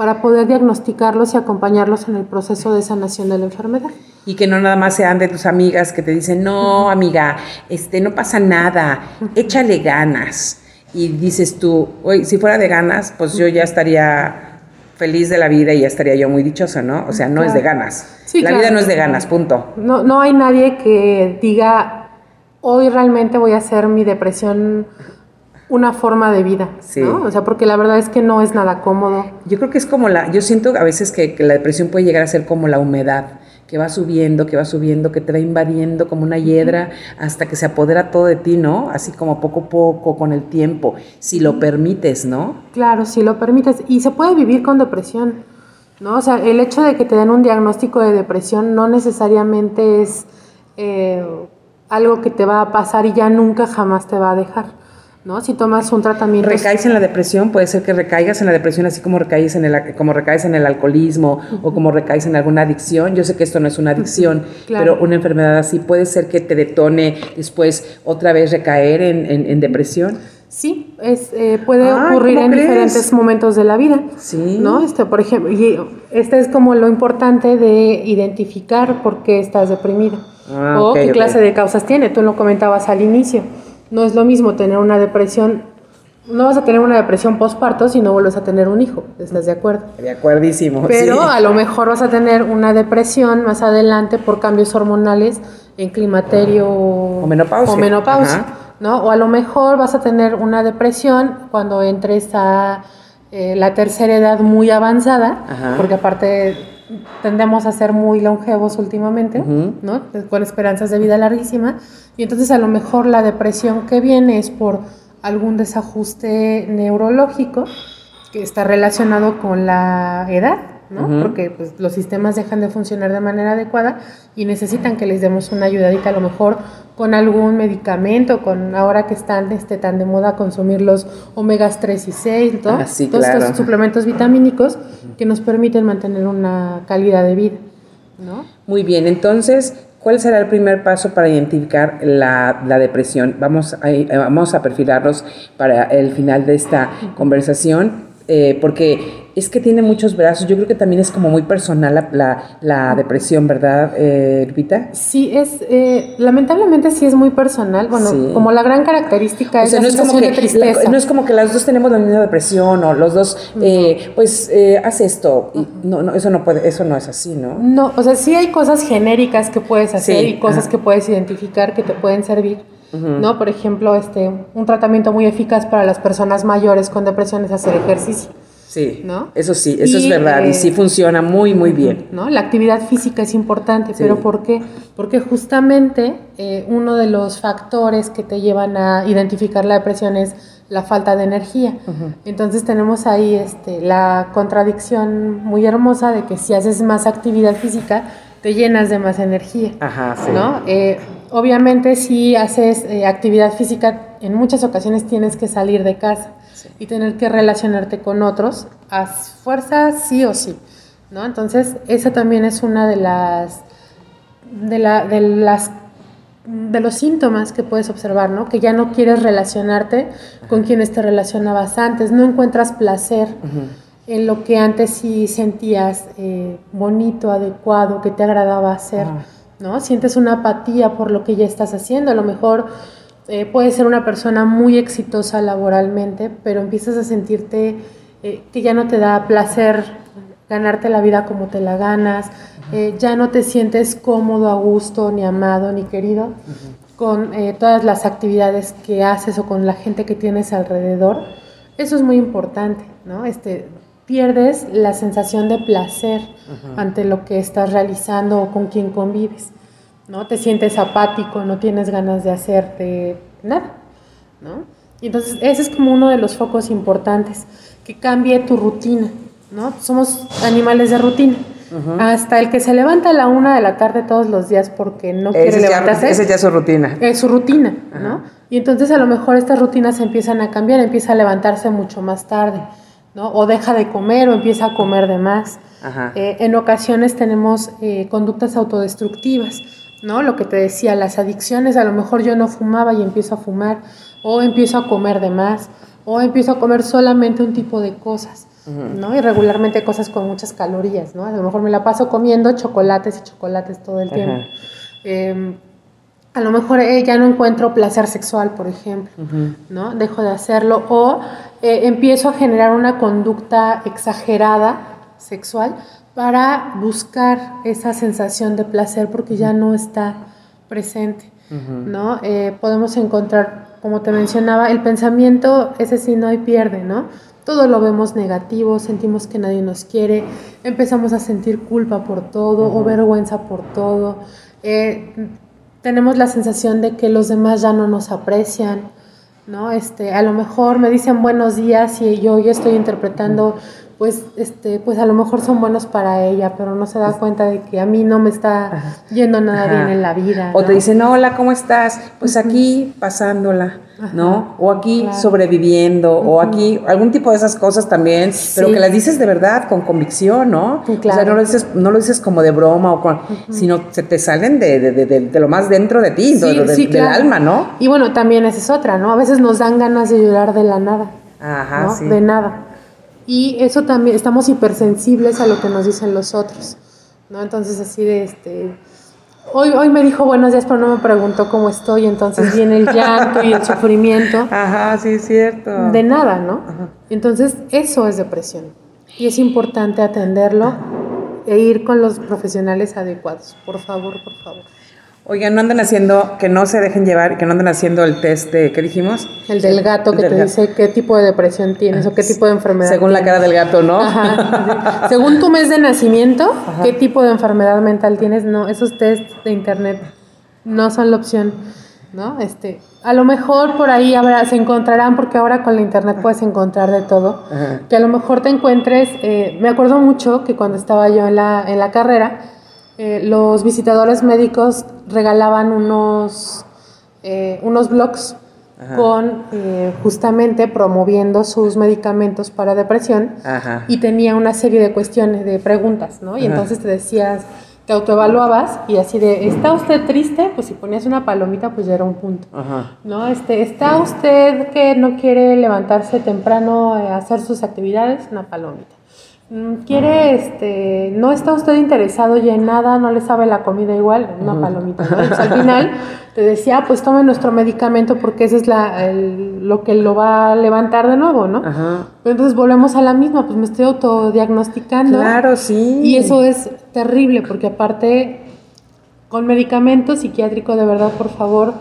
para poder diagnosticarlos y acompañarlos en el proceso de sanación de la enfermedad. Y que no nada más sean de tus amigas que te dicen, no, amiga, este, no pasa nada, échale ganas. Y dices tú, oye, si fuera de ganas, pues yo ya estaría feliz de la vida y ya estaría yo muy dichosa, ¿no? O sea, no es de ganas. la vida no es de ganas, punto. No, no hay nadie que diga, hoy realmente voy a hacer mi depresión una forma de vida, ¿no? O sea, porque la verdad es que no es nada cómodo. Yo creo que es como la, yo siento a veces que, la depresión puede llegar a ser como la humedad, que va subiendo, que va subiendo, que te va invadiendo como una hiedra hasta que se apodera todo de ti, ¿no? Así como poco a poco, con el tiempo, si lo permites, ¿no? Claro, si lo permites. Y se puede vivir con depresión, ¿no? O sea, el hecho de que te den un diagnóstico de depresión no necesariamente es eh, algo que te va a pasar y ya nunca jamás te va a dejar ¿no? Si tomas un tratamiento... ¿Recaes en la depresión? Puede ser que recaigas en la depresión así como recaes en el, como recaes en el alcoholismo o como recaes en alguna adicción. Yo sé que esto no es una adicción, pero una enfermedad así puede ser que te detone después otra vez recaer en, depresión. Sí, es, eh, puede ocurrir en diferentes momentos de la vida. Sí. ¿no? Este, por ejemplo, y este es como lo importante de identificar por qué estás deprimido ah, o qué clase de causas tiene. Tú lo comentabas al inicio. No es lo mismo tener una depresión, no vas a tener una depresión postparto si no vuelves a tener un hijo, ¿estás de acuerdo? De acuerdísimo. Pero a lo mejor vas a tener una depresión más adelante por cambios hormonales en climaterio o menopausia. O menopausia ¿no? O a lo mejor vas a tener una depresión cuando entres a eh, la tercera edad muy avanzada, porque aparte tendemos a ser muy longevos últimamente, ¿no? Con esperanzas de vida larguísima. Y entonces a lo mejor la depresión que viene es por algún desajuste neurológico que está relacionado con la edad, ¿no? Porque pues, los sistemas dejan de funcionar de manera adecuada y necesitan que les demos una ayudadita a lo mejor con algún medicamento, con ahora que están este, tan de moda consumir los omegas 3 y 6, ah, todos estos suplementos vitamínicos que nos permiten mantener una calidad de vida. ¿no? Muy bien, entonces, ¿cuál será el primer paso para identificar la, la depresión? Vamos a, eh, vamos a perfilarlos para el final de esta conversación eh, porque es que tiene muchos brazos. Yo creo que también es como muy personal la, depresión, ¿verdad, eh, Lupita? Sí, es eh, lamentablemente sí es muy personal. Bueno, como la gran característica es la no es como que, tristeza. no es como que las dos tenemos la misma depresión o los dos, pues, hace esto. no, no, eso no puede, eso no es así, ¿no? No, o sea, sí hay cosas genéricas que puedes hacer y cosas que puedes identificar que te pueden servir ¿no? Por ejemplo, este, un tratamiento muy eficaz para las personas mayores con depresión es hacer ejercicio. Sí, ¿no? eso sí, eso es verdad y sí eh, funciona muy, muy bien. ¿no? La actividad física es importante, pero ¿por qué? Porque justamente eh, uno de los factores que te llevan a identificar la depresión es la falta de energía. Entonces tenemos ahí este, la contradicción muy hermosa de que si haces más actividad física, te llenas de más energía. Ajá, sí. ¿no? Eh, obviamente si haces eh, actividad física, en muchas ocasiones tienes que salir de casa y tener que relacionarte con otros, a fuerza sí o sí. ¿no? Entonces, esa también es una de las, de, la, de las de los síntomas que puedes observar, ¿no? Que ya no quieres relacionarte con quienes te relacionabas antes, no encuentras placer en lo que antes sí sentías eh, bonito, adecuado, que te agradaba hacer, ¿no? Sientes una apatía por lo que ya estás haciendo, a lo mejor eh, puedes ser una persona muy exitosa laboralmente, pero empiezas a sentirte eh, que ya no te da placer ganarte la vida como te la ganas, ya no te sientes cómodo, a gusto, ni amado, ni querido con todas las actividades que haces o con la gente que tienes alrededor. Eso es muy importante, ¿no? Este, pierdes la sensación de placer ante lo que estás realizando o con quien convives, ¿no? Te sientes apático, no tienes ganas de hacerte nada, ¿no? Y entonces ese es como uno de los focos importantes, que cambie tu rutina, ¿no? Somos animales de rutina. Hasta el que se levanta a la una de la tarde todos los días porque no quiere levantarse. Esa ya es su rutina. Es su rutina, ¿no? Y entonces a lo mejor estas rutinas empiezan a cambiar, empieza a levantarse mucho más tarde ¿no? O deja de comer o empieza a comer de más. Eh, en ocasiones tenemos eh, conductas autodestructivas, ¿no? Lo que te decía, las adicciones, a lo mejor yo no fumaba y empiezo a fumar, o empiezo a comer de más, o empiezo a comer solamente un tipo de cosas, ¿no? Y regularmente cosas con muchas calorías, ¿no? A lo mejor me la paso comiendo chocolates y chocolates todo el tiempo. Em, a lo mejor eh, ya no encuentro placer sexual, por ejemplo, ¿no? Dejo de hacerlo o eh, empiezo a generar una conducta exagerada sexual para buscar esa sensación de placer porque ya no está presente, ¿no? Eh, podemos encontrar, como te mencionaba, el pensamiento, ese sí no hay pierde, ¿no? Todo lo vemos negativo, sentimos que nadie nos quiere, empezamos a sentir culpa por todo o vergüenza por todo tenemos la sensación de que los demás ya no nos aprecian, ¿no? Este, a lo mejor me dicen buenos días y yo ya estoy interpretando pues este pues a lo mejor son buenos para ella, pero no se da cuenta de que a mí no me está yendo nada bien en la vida. O te dicen, hola, ¿cómo estás? Pues aquí pasándola, ¿no? O aquí sobreviviendo, o aquí algún tipo de esas cosas también, pero que las dices de verdad, con convicción, ¿no? Sí, claro. O sea, no lo dices, no lo dices como de broma, o con, sino se te salen de, de, de, de, lo más dentro de ti, Sí, del alma, ¿no? Y bueno, también esa es otra, ¿no? A veces nos dan ganas de llorar de la nada. Ajá, ¿no? De nada. Y eso también, estamos hipersensibles a lo que nos dicen los otros, ¿no? Entonces así de este... Hoy, hoy me dijo buenos días, pero no me preguntó cómo estoy, entonces viene el llanto y el sufrimiento Ajá, sí, es cierto. de nada, ¿no? Entonces eso es depresión y es importante atenderlo e ir con los profesionales adecuados, por favor, por favor. Oigan, no anden haciendo, que no se dejen llevar, que no anden haciendo el test de, ¿qué dijimos? El del gato que Del te gato. dice qué tipo de depresión tienes o qué tipo de enfermedad Según la tienes. cara del gato, ¿no? Ajá, sí. Según tu mes de nacimiento, qué tipo de enfermedad mental tienes, no, esos test de internet no son la opción, ¿no? Este, a lo mejor por ahí habrá, se encontrarán, porque ahora con la internet puedes encontrar de todo, Ajá. que a lo mejor te encuentres, eh, me acuerdo mucho que cuando estaba yo en la, en la carrera, eh, los visitadores médicos regalaban unos, eh, unos blogs Ajá. con eh, justamente promoviendo sus medicamentos para depresión Ajá. y tenía una serie de cuestiones, de preguntas, ¿no? Y Ajá. entonces te decías, te autoevaluabas y así de, ¿está usted triste? Pues si ponías una palomita, pues ya era un punto. Ajá. ¿No? Este, ¿Está usted que no quiere levantarse temprano a hacer sus actividades? Una palomita. Mm, ¿Quiere, este, no está usted interesado ya en nada, no le sabe la comida igual? Una palomita, ¿no? Al final te decía, ah, pues tome nuestro medicamento porque ese es la, el- lo que lo va a levantar de nuevo, ¿no? Ajá. Entonces volvemos a la misma, pues me estoy autodiagnosticando. Claro, sí. Y eso es terrible, porque aparte, con medicamento psiquiátrico, de verdad, por favor,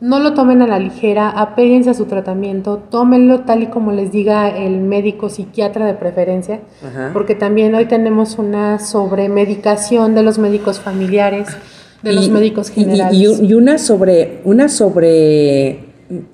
no lo tomen a la ligera, apéguense a su tratamiento, tómenlo tal y como les diga el médico psiquiatra de preferencia, Ajá. porque también hoy tenemos una sobremedicación de los médicos familiares, de los médicos y- generales. Y, y una sobre, una sobre,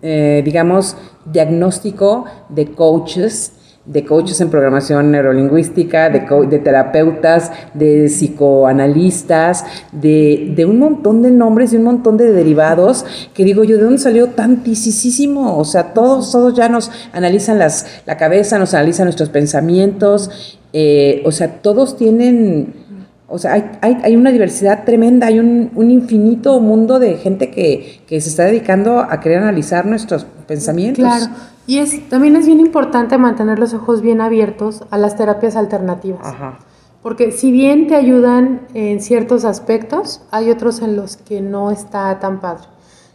eh, digamos, diagnóstico de coaches, de coaches en programación neurolingüística, de, de terapeutas, de psicoanalistas, de, de un montón de nombres y un montón de derivados que digo yo, ¿de dónde salió tantísimo? O sea, todos, todos ya nos analizan las, la cabeza, nos analizan nuestros pensamientos, eh, o sea, todos tienen o sea, hay, hay, hay una diversidad tremenda, hay un, un infinito mundo de gente que, que se está dedicando a querer analizar nuestros pensamientos. Claro, y es, también es bien importante mantener los ojos bien abiertos a las terapias alternativas. Ajá. Porque si bien te ayudan en ciertos aspectos, hay otros en los que no está tan padre.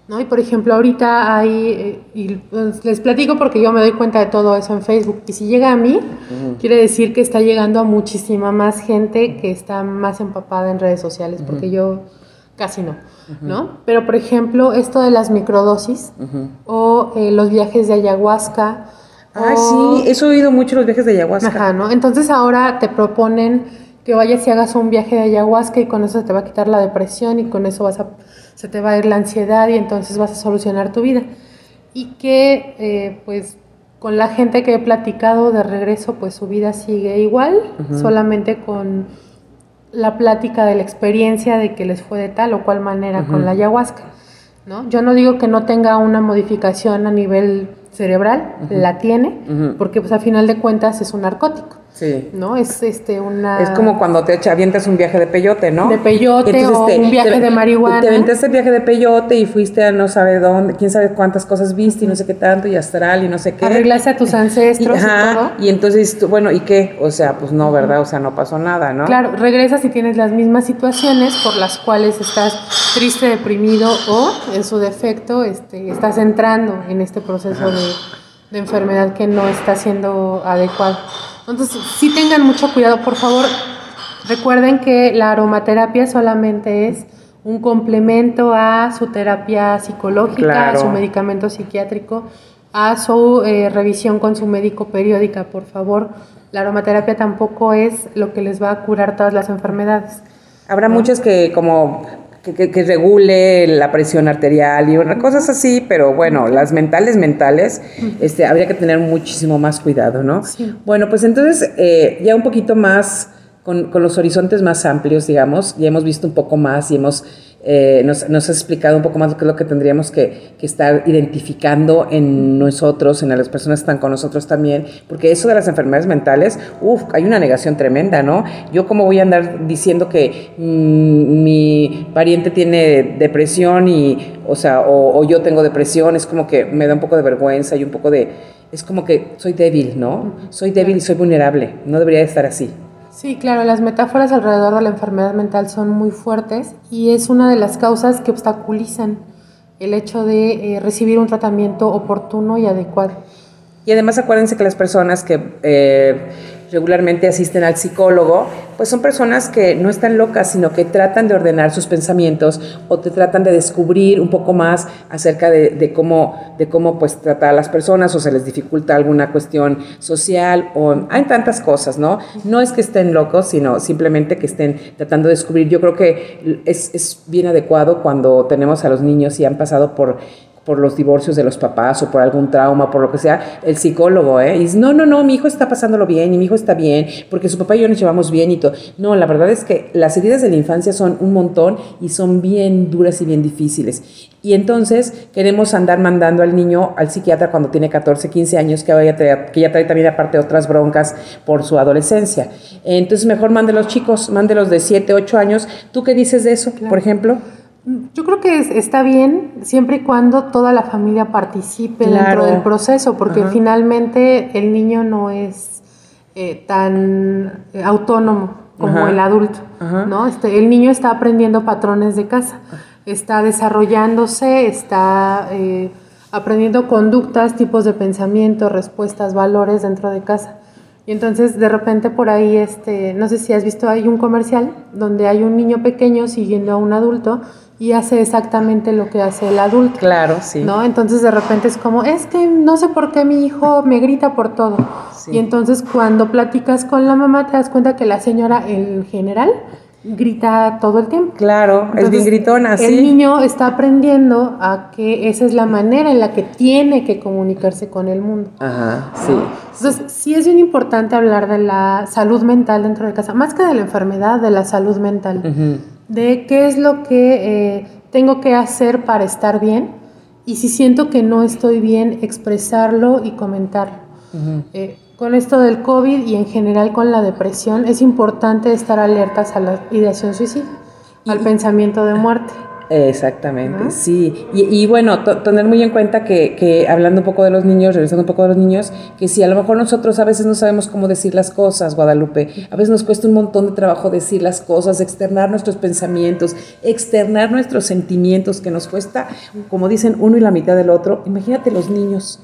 ¿no? Y por ejemplo, ahorita hay, eh, y pues, les platico porque yo me doy cuenta de todo eso en Facebook, y si llega a mí, quiere decir que está llegando a muchísima más gente que está más empapada en redes sociales, porque yo casi no, ¿no? Pero por ejemplo, esto de las microdosis o eh, los viajes de ayahuasca. Ay, o- sí, eso he oído mucho los viajes de ayahuasca. Ajá, ¿no? Entonces ahora te proponen que vayas y hagas un viaje de ayahuasca y con eso se te va a quitar la depresión y con eso vas a, se te va a ir la ansiedad y entonces vas a solucionar tu vida. Y que eh, pues con la gente que he platicado de regreso pues su vida sigue igual, solamente con la plática de la experiencia de que les fue de tal o cual manera con la ayahuasca. ¿no? Yo no digo que no tenga una modificación a nivel cerebral, la tiene, porque pues a final de cuentas es un narcótico, Sí. ¿no? Es este una Es como cuando te echa- avientas un viaje de peyote, ¿no? De peyote o un viaje de marihuana. Te aventaste el viaje de peyote y fuiste a no sabe dónde, quién sabe cuántas cosas viste y no sé qué tanto, y astral y no sé qué. arreglarse a tus Y, ancestros y, ajá, todo. y entonces, tú, bueno, ¿y qué? O sea, pues no, ¿verdad? O sea, no pasó nada, ¿no? Claro, regresas y tienes las mismas situaciones por las cuales estás triste, deprimido o, en su defecto, este, estás entrando en este proceso de, de enfermedad que no está siendo adecuado. Entonces, sí tengan mucho cuidado, por favor. Recuerden que la aromaterapia solamente es un complemento a su terapia psicológica, Claro. a su medicamento psiquiátrico, a su eh, revisión con su médico periódica, por favor. La aromaterapia tampoco es lo que les va a curar todas las enfermedades. Habrá muchas que como que, regule la presión arterial y unas cosas así, pero bueno, las mentales, mentales, este, habría que tener muchísimo más cuidado, ¿no? Bueno, pues entonces eh, ya un poquito más con, con los horizontes más amplios, digamos, ya hemos visto un poco más y hemos eh, nos, nos, has explicado un poco más lo que es lo que tendríamos que, que, estar identificando en nosotros, en las personas que están con nosotros también, porque eso de las enfermedades mentales, uff, hay una negación tremenda, ¿no? Yo cómo voy a andar diciendo que mm, mi pariente tiene depresión y, o sea, o, o yo tengo depresión, es como que me da un poco de vergüenza y un poco de, es como que soy débil, ¿no? Soy débil y soy vulnerable, no debería estar así. Sí, claro, las metáforas alrededor de la enfermedad mental son muy fuertes y es una de las causas que obstaculizan el hecho de eh, recibir un tratamiento oportuno y adecuado. Y además acuérdense que las personas que eh, regularmente asisten al psicólogo, pues son personas que no están locas, sino que tratan de ordenar sus pensamientos o te tratan de descubrir un poco más acerca de, cómo, de cómo pues tratar a las personas o se les dificulta alguna cuestión social o hay tantas cosas, ¿no? No es que estén locos, sino simplemente que estén tratando de descubrir. Yo creo que es, es bien adecuado cuando tenemos a los niños y han pasado por por los divorcios de los papás o por algún trauma, por lo que sea, el psicólogo, ¿eh? Y dice, no, no, no, mi hijo está pasándolo bien y mi hijo está bien, porque su papá y yo nos llevamos bien y todo. No, la verdad es que las heridas de la infancia son un montón y son bien duras y bien difíciles. Y entonces queremos andar mandando al niño al psiquiatra cuando tiene 14, 15 años, que, vaya que ya trae también aparte otras broncas por su adolescencia. Entonces mejor mande los chicos, mándelos de 7, 8 años. ¿Tú qué dices de eso, por ejemplo? Yo creo que está bien siempre y cuando toda la familia participe dentro del proceso, porque finalmente el niño no es eh, tan eh, autónomo como el adulto, ¿no? Este, el niño está aprendiendo patrones de casa, está desarrollándose, está eh, aprendiendo conductas, tipos de pensamiento, respuestas, valores dentro de casa. Y entonces de repente por ahí, este, no sé si has visto, hay un comercial donde hay un niño pequeño siguiendo a un adulto y hace exactamente lo que hace el adulto. Claro, sí. ¿No? Entonces de repente es como, es que no sé por qué mi hijo me grita por todo. Y entonces cuando platicas con la mamá te das cuenta que la señora en general grita todo el tiempo. Claro, es bien gritona, sí. El niño está aprendiendo a que esa es la manera en la que tiene que comunicarse con el mundo. Ajá, sí. Entonces, sí es bien importante hablar de la salud mental dentro de casa, más que de la enfermedad, de la salud mental de qué es lo que eh, tengo que hacer para estar bien y si siento que no estoy bien, expresarlo y comentarlo. Eh, con esto del COVID y en general con la depresión, es importante estar alertas a la ideación suicida, al pensamiento de muerte. Exactamente, sí. Y, bueno, tener muy en cuenta que, hablando un poco de los niños, regresando un poco de los niños, que si a lo mejor nosotros a veces no sabemos cómo decir las cosas, Guadalupe, a veces nos cuesta un montón de trabajo decir las cosas, externar nuestros pensamientos, externar nuestros sentimientos, que nos cuesta, como dicen, uno y la mitad del otro. Imagínate los niños.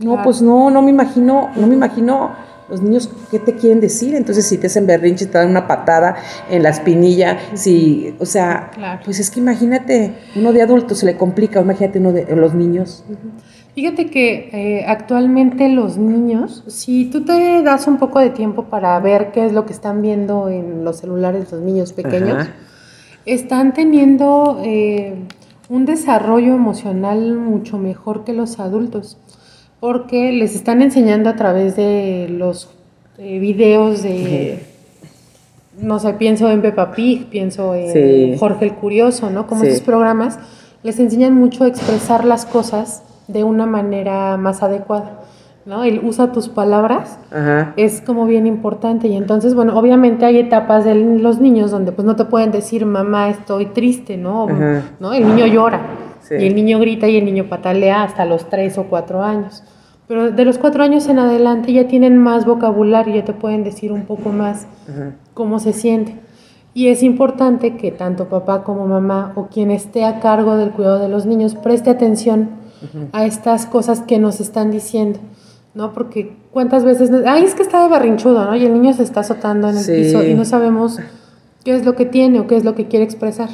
No, pues no, no me imagino, no me imagino los niños, ¿qué te quieren decir? Entonces, si te hacen berrinche, te dan una patada en la espinilla, si, o sea, pues es que imagínate, uno de adultos se le complica, imagínate uno de los niños. Fíjate que eh, actualmente los niños, si tú te das un poco de tiempo para ver qué es lo que están viendo en los celulares los niños pequeños, están teniendo eh, un desarrollo emocional mucho mejor que los adultos porque les están enseñando a través de los eh, videos de, no sé, pienso en Peppa Pig, pienso en Jorge el Curioso, ¿no? Como esos programas, les enseñan mucho a expresar las cosas de una manera más adecuada. ¿no? El usa tus palabras es como bien importante y entonces, bueno, obviamente hay etapas de los niños donde pues no te pueden decir mamá estoy triste, ¿no? ¿no? El niño llora y el niño grita y el niño patalea hasta los tres o cuatro años. Pero de los cuatro años en adelante ya tienen más vocabulario, ya te pueden decir un poco más cómo se siente. Y es importante que tanto papá como mamá o quien esté a cargo del cuidado de los niños preste atención a estas cosas que nos están diciendo, ¿no? Porque cuántas veces, ay, es que está de barrinchudo, ¿no? Y el niño se está azotando en el piso y no sabemos qué es lo que tiene o qué es lo que quiere expresar.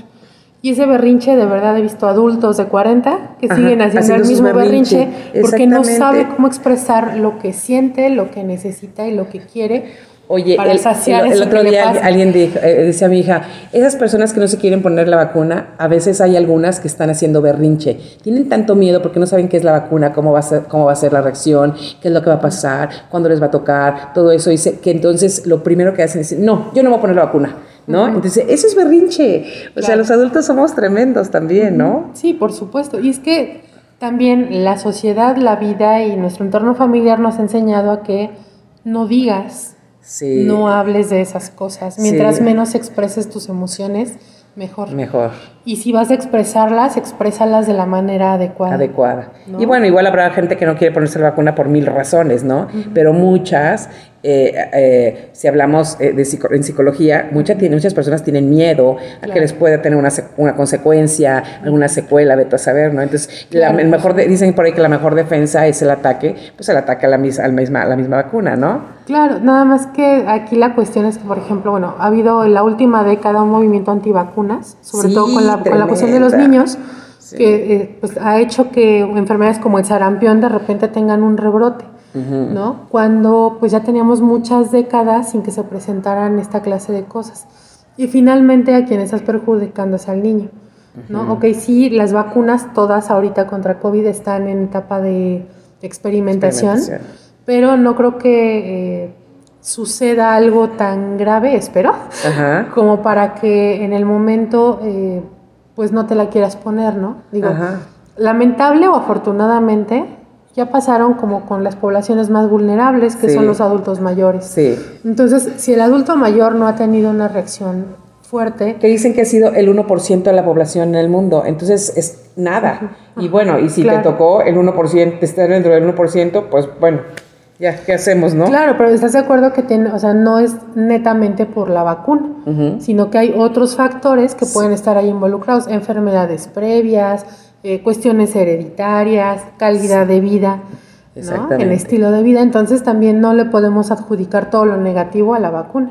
Y ese berrinche, de verdad he visto adultos de 40 que siguen haciendo, el mismo berrinche, porque no sabe cómo expresar lo que siente, lo que necesita y lo que quiere, Oye, para el, saciar el- el otro día alguien dijo, eh, decía a mi hija, esas personas que no se quieren poner la vacuna, a veces hay algunas que están haciendo berrinche. Tienen tanto miedo porque no saben qué es la vacuna, cómo va a ser, cómo va a ser la reacción, qué es lo que va a pasar, cuándo les va a tocar, todo eso. Dice que entonces lo primero que hacen es decir, no, yo no me voy a poner la vacuna, ¿no? Entonces, eso es berrinche. O sea, los adultos somos tremendos también, ¿no? Sí, por supuesto. Y es que también la sociedad, la vida y nuestro entorno familiar nos ha enseñado a que no digas, Sí. no hables de esas cosas. Mientras Sí. menos expreses tus emociones, mejor. Mejor. Y si vas a expresarlas, exprésalas de la manera adecuada. adecuada. ¿No? Y bueno, igual habrá gente que no quiere ponerse la vacuna por mil razones, ¿no? Pero muchas, eh, eh, si hablamos eh, de psico- en psicología, mucha, tiene, muchas personas tienen miedo a que les pueda tener una, una consecuencia, alguna secuela, vete a saber, ¿no? Entonces, la- el mejor de- dicen por ahí que la mejor defensa es el ataque, pues el ataque a la, mis- al misma, a la misma vacuna, ¿no? Claro, nada más que aquí la cuestión es que, por ejemplo, bueno, ha habido en la última década un movimiento antivacunas, sobre Sí, todo con la, con la cuestión de los niños, que eh, pues, ha hecho que enfermedades como el sarampión de repente tengan un rebrote, ¿no? Cuando pues ya teníamos muchas décadas sin que se presentaran esta clase de cosas. Y finalmente a quien estás perjudicando es al niño, ¿no? Ok, sí, las vacunas todas ahorita contra COVID están en etapa de experimentación, Experimentación. pero no creo que eh, suceda algo tan grave, espero, como para que en el momento eh, pues no te la quieras poner, ¿no? Digo, Ajá. lamentable o afortunadamente ya pasaron como con las poblaciones más vulnerables, que Sí. son los adultos mayores. Sí. Entonces, si el adulto mayor no ha tenido una reacción fuerte, Que dicen que ha sido el 1% de la población en el mundo, entonces es nada. Y bueno, y si Claro. te tocó el 1%, estar dentro del 1%, pues bueno, ya, ¿qué hacemos, no? Claro, pero estás de acuerdo que tiene, o sea, no es netamente por la vacuna, sino que hay otros factores que pueden estar ahí involucrados, enfermedades previas, eh, cuestiones hereditarias, calidad de vida, ¿no? El estilo de vida. Entonces también no le podemos adjudicar todo lo negativo a la vacuna,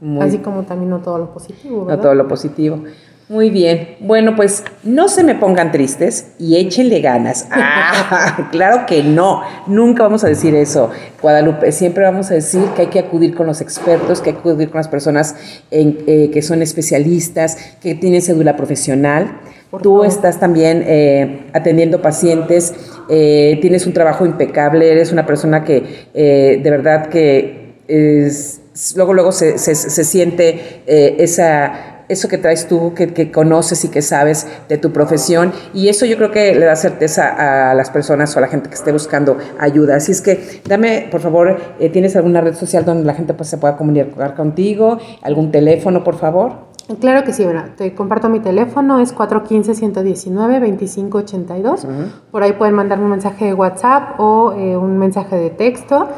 Muy- así como también no todo lo positivo. No ¿verdad? todo lo positivo. Muy bien. Bueno, pues no se me pongan tristes y échenle ganas. Ah, claro que no. Nunca vamos a decir eso, Guadalupe. Siempre vamos a decir que hay que acudir con los expertos, que hay que acudir con las personas en- eh, que son especialistas, que tienen cédula profesional. Por Tú favor. estás también eh, atendiendo pacientes, eh, tienes un trabajo impecable, eres una persona que eh, de verdad que es- luego luego se, se- se siente eh, esa eso que traes tú, que, que conoces y que sabes de tu profesión, y eso yo creo que le da certeza a las personas o a la gente que esté buscando ayuda. Así es que dame, por favor, eh, ¿tienes alguna red social donde la gente pues, se pueda comunicar contigo? ¿Algún teléfono, por favor? Claro que sí, bueno, te comparto mi teléfono, es 415-119-2582. Por ahí pueden mandarme un mensaje de WhatsApp o eh, un mensaje de texto,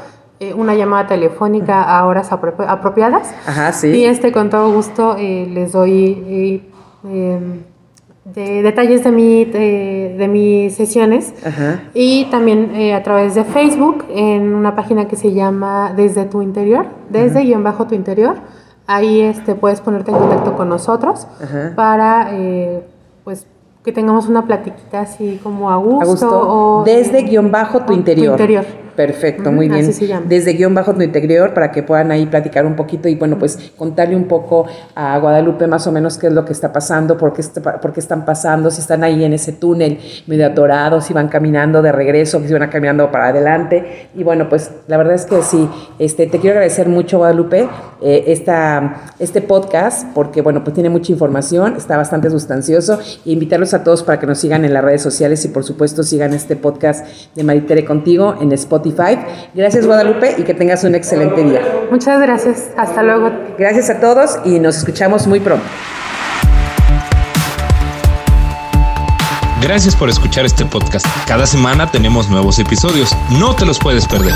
eh, una llamada telefónica a horas apro- apropiadas. Ajá, sí. Y este, con todo gusto, eh, les doy eh, eh, de- detalles de, mi, de, de mis sesiones. Ajá. Y también eh, a través de Facebook, en una página que se llama Desde tu interior, desde guion bajo tu interior. Ahí este, puedes ponerte en contacto con nosotros Ajá. para eh, pues, que tengamos una platiquita así como a gusto. A gusto. o, Desde eh, guion bajo tu interior. interior. Perfecto, muy bien. así se llama. Desde guion bajo tu interior para que puedan ahí platicar un poquito y bueno, pues contarle un poco a Guadalupe más o menos qué es lo que está pasando, por qué, está- por qué están pasando, si están ahí en ese túnel medio atorados, si van caminando de regreso, si van caminando para adelante. Y bueno, pues la verdad es que sí, este, te quiero agradecer mucho Guadalupe eh, esta, este podcast porque bueno, pues tiene mucha información, está bastante sustancioso y invitarlos a todos para que nos sigan en las redes sociales y por supuesto sigan este podcast de Maritere contigo en Spotify. Gracias Guadalupe y que tengas un excelente día. Muchas gracias. Hasta luego. Gracias a todos y nos escuchamos muy pronto. Gracias por escuchar este podcast. Cada semana tenemos nuevos episodios. No te los puedes perder.